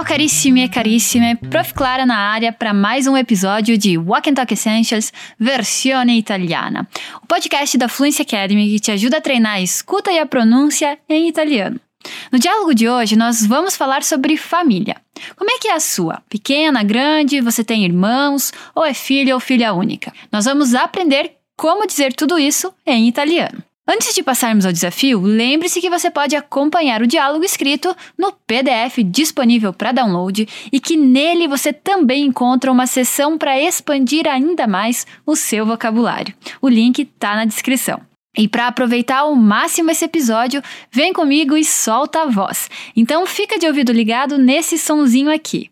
Ciao carissimi e carissime, Prof. Clara na área para mais um episódio de Walk and Talk Essentials Versione Italiana, o podcast da Fluency Academy que te ajuda a treinar a escuta e a pronúncia em italiano. No diálogo de hoje, nós vamos falar sobre família. Como é que é a sua? Pequena, grande, você tem irmãos ou é filha ou filha única? Nós vamos aprender como dizer tudo isso em italiano. Antes de passarmos ao desafio, lembre-se que você pode acompanhar o diálogo escrito no PDF disponível para download e que nele você também encontra uma seção para expandir ainda mais o seu vocabulário. O link está na descrição. E para aproveitar ao máximo esse episódio, vem comigo e solta a voz. Então fica de ouvido ligado nesse sonzinho aqui.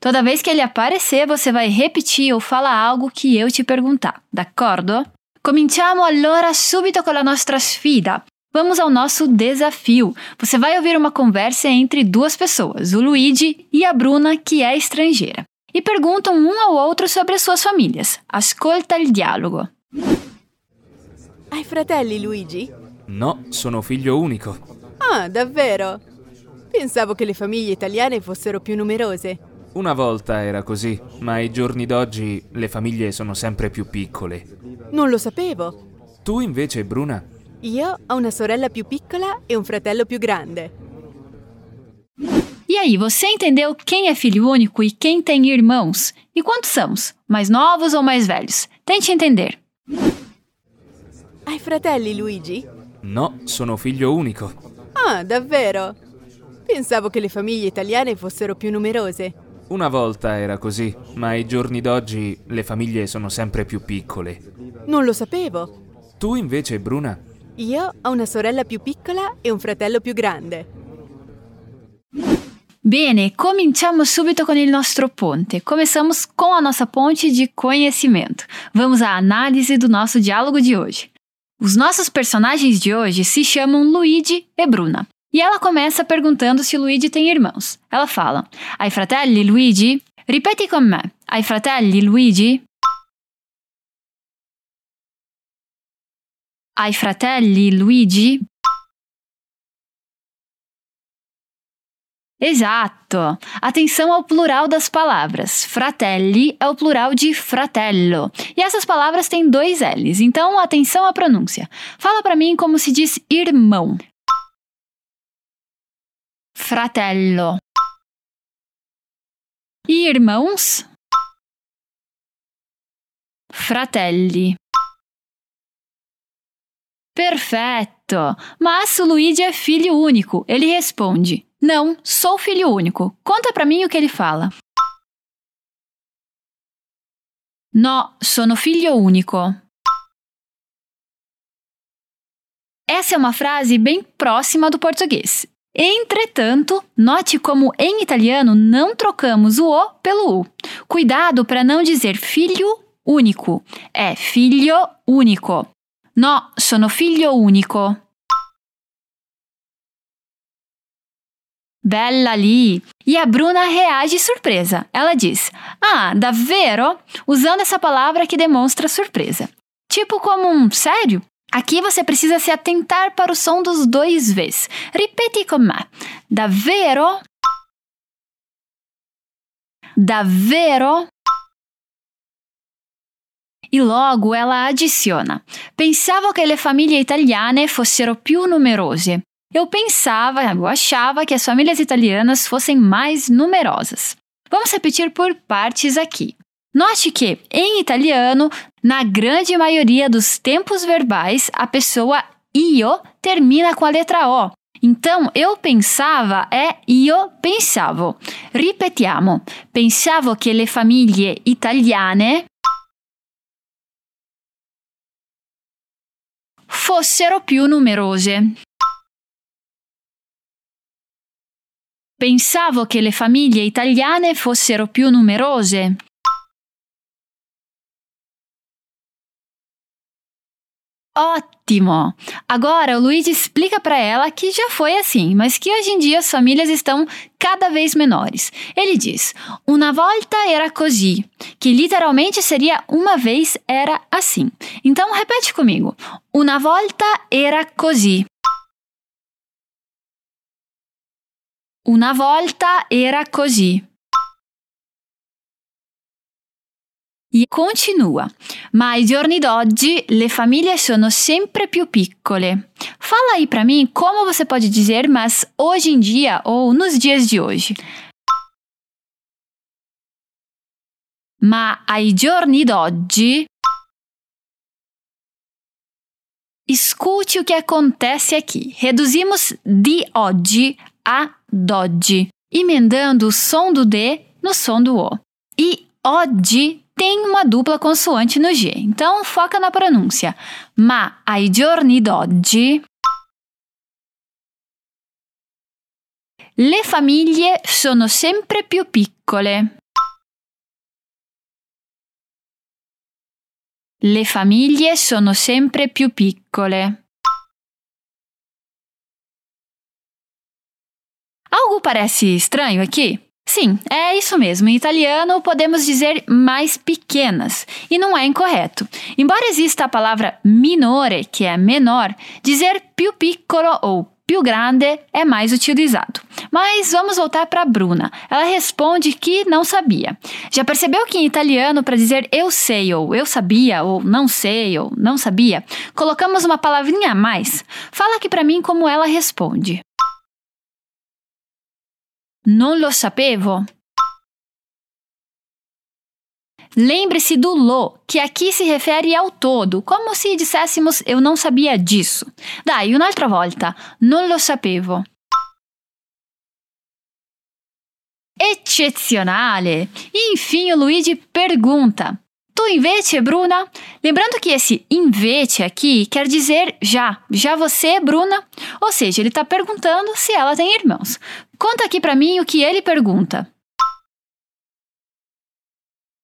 Toda vez que ele aparecer, você vai repetir ou falar algo que eu te perguntar, d'accordo? Cominciamo allora subito con la nostra sfida. Vamos ao nosso desafio. Você vai ouvir uma conversa entre duas pessoas, o Luigi e a Bruna, que é estrangeira, e perguntam um ao outro sobre as suas famílias. Ascolta il dialogo. Hai fratelli, Luigi? No, sono figlio unico. Ah, davvero? Pensavo che le famiglie italiane fossero più numerose. Una volta era così, ma ai giorni d'oggi le famiglie sono sempre più piccole. Non lo sapevo. Tu invece, Bruna? Io ho una sorella più piccola e un fratello più grande. E aí, você entendeu quem é filho único e quem tem irmãos? E quantos somos? Mais novos ou mais velhos? Tente entender. Hai fratelli, Luigi? No, sono figlio unico. Ah, davvero? Pensavo che le famiglie italiane fossero più numerose. Una volta era così, ma ai giorni d'oggi le famiglie sono sempre più piccole. Non lo sapevo. Tu invece, Bruna? Io ho una sorella più piccola e un fratello più grande. Bene, cominciamo subito con il nostro ponte. Começamos com a nossa ponte de conhecimento. Vamos à análise do nosso diálogo de hoje. Os nossos personagens de hoje se chamam Luigi e Bruna. E ela começa perguntando se Luigi tem irmãos. Ela fala: Hai fratelli, Luigi? Ripeti con me. Hai fratelli, Luigi? Hai fratelli, Luigi? Exato! Atenção ao plural das palavras. Fratelli é o plural de fratello. E essas palavras têm dois L's, então atenção à pronúncia. Fala para mim como se diz irmão. Fratello. Irmãos? Fratelli. Perfeito! Mas o Luigi é filho único. Ele responde: Não, sou filho único. Conta pra mim o que ele fala. No, sono figlio unico. Essa é uma frase bem próxima do português. Entretanto, note como em italiano não trocamos o O pelo U. Cuidado para não dizer filho único. É filho único. No, sono figlio unico. Bella lì! E a Bruna reage surpresa. Ela diz: Ah, davvero? Usando essa palavra que demonstra surpresa. Tipo como um sério? Aqui você precisa se atentar para o som dos dois Vs. Ripeti com me. Davvero? Davvero? E logo ela adiciona: Pensavo che le famiglie italiane fossero più numerose. Eu pensava, eu achava que as famílias italianas fossem mais numerosas. Vamos repetir por partes aqui. Note que, em italiano, na grande maioria dos tempos verbais, a pessoa io termina com a letra O. Então, eu pensava é io pensavo. Ripetiamo. Pensavo che le famiglie italiane fossero più numerose. Pensavo che le famiglie italiane fossero più numerose. Ótimo! Agora o Luigi explica para ela que já foi assim, mas que hoje em dia as famílias estão cada vez menores. Ele diz: Una volta era così, que literalmente seria uma vez era assim. Então repete comigo: Una volta era così. Una volta era così. E continua. Ma ai giorni d'oggi le famiglie sono sempre più piccole. Fala aí para mim como você pode dizer mas hoje em dia ou nos dias de hoje. Ma ai giorni d'oggi Escute o que acontece aqui. Reduzimos de oggi a doggi, emendando o som do D no som do O. E oggi tem uma dupla consoante no G, então foca na pronúncia. Ma ai giorni d'oggi le famiglie sono sempre più piccole. Le famiglie sono sempre più piccole. Algo parece estranho aqui? Sim, é isso mesmo. Em italiano podemos dizer mais pequenas, e não é incorreto. Embora exista a palavra minore, que é menor, dizer più piccolo ou più grande é mais utilizado. Mas vamos voltar para Bruna. Ela responde que não sabia. Já percebeu que em italiano, para dizer eu sei, ou eu sabia, ou não sei, ou não sabia, colocamos uma palavrinha a mais? Fala aqui para mim como ela responde. Non lo sapevo. Lembre-se do lo, que aqui se refere ao todo, como se disséssemos eu não sabia disso. Dai, un'altra volta. Non lo sapevo. Eccezionale! E enfim, o Luigi pergunta: Tu invece, Bruna? Lembrando que esse invece aqui quer dizer já. Já você, Bruna? Ou seja, ele está perguntando se ela tem irmãos. Conta aqui para mim o que ele pergunta.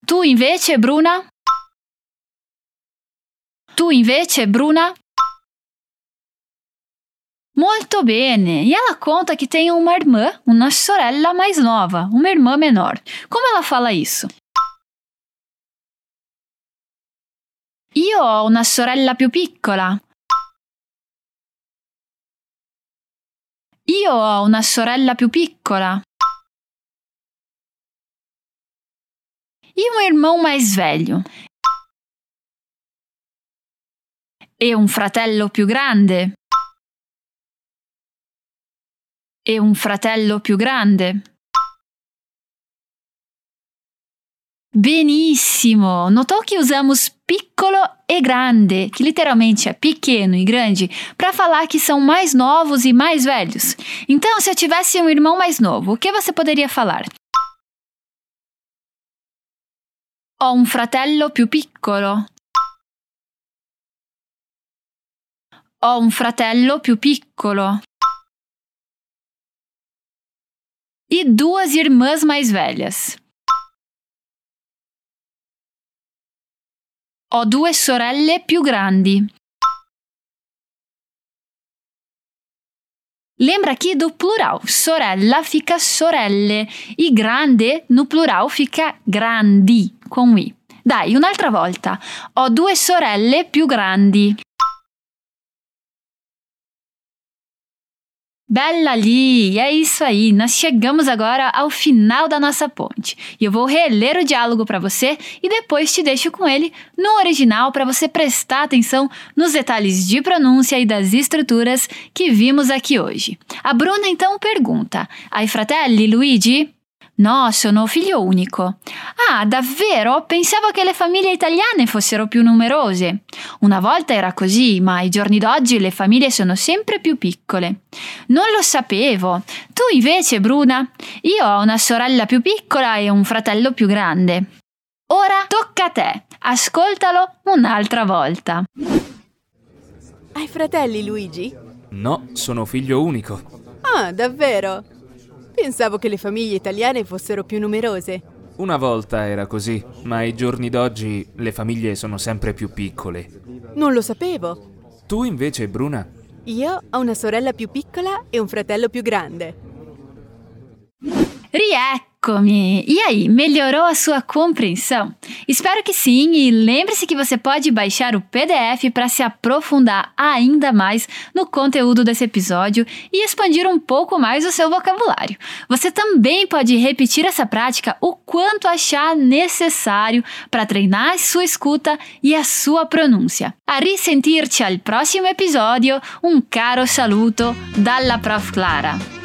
Tu invece, Bruna? Tu invece, Bruna? Molto bene! E ela conta que tem uma irmã, uma sorella mais nova, uma irmã menor. Como ela fala isso? Io ho una sorella più piccola. Io ho una sorella più piccola. E um irmão mais velho. E un fratello più grande. E un fratello più grande. Benissimo! Notou que usamos piccolo e grande, que literalmente é pequeno e grande, para falar que são mais novos e mais velhos. Então, se eu tivesse um irmão mais novo, o que você poderia falar? Ho un fratello più piccolo. Ho un fratello più piccolo. E duas irmãs mais velhas. Ho due sorelle più grandi. Lembra aqui do plural. Sorella fica sorelle e grande no plural fica grandi com i. Dai, un'altra volta. Ho due sorelle più grandi. Bella Li! É isso aí, nós chegamos agora ao final da nossa ponte. E eu vou reler o diálogo para você e depois te deixo com ele no original para você prestar atenção nos detalhes de pronúncia e das estruturas que vimos aqui hoje. A Bruna então pergunta: Ai fratelli Luigi? No, sono figlio unico. Ah, davvero? Pensavo che le famiglie italiane fossero più numerose. Una volta era così, ma ai giorni d'oggi le famiglie sono sempre più piccole. Non lo sapevo. Tu invece, Bruna? Io ho una sorella più piccola e un fratello più grande. Ora tocca a te. Ascoltalo un'altra volta. Hai fratelli, Luigi? No, sono figlio unico. Ah, davvero? Pensavo che le famiglie italiane fossero più numerose. Una volta era così, ma ai giorni d'oggi le famiglie sono sempre più piccole. Non lo sapevo. Tu invece, Bruna? Io ho una sorella più piccola e un fratello più grande. Riecco! E aí, melhorou a sua compreensão? Espero que sim, e lembre-se que você pode baixar o PDF para se aprofundar ainda mais no conteúdo desse episódio e expandir um pouco mais o seu vocabulário. Você também pode repetir essa prática o quanto achar necessário para treinar a sua escuta e a sua pronúncia. A risentirci al prossimo episodio, un caro saluto dalla Prof. Clara.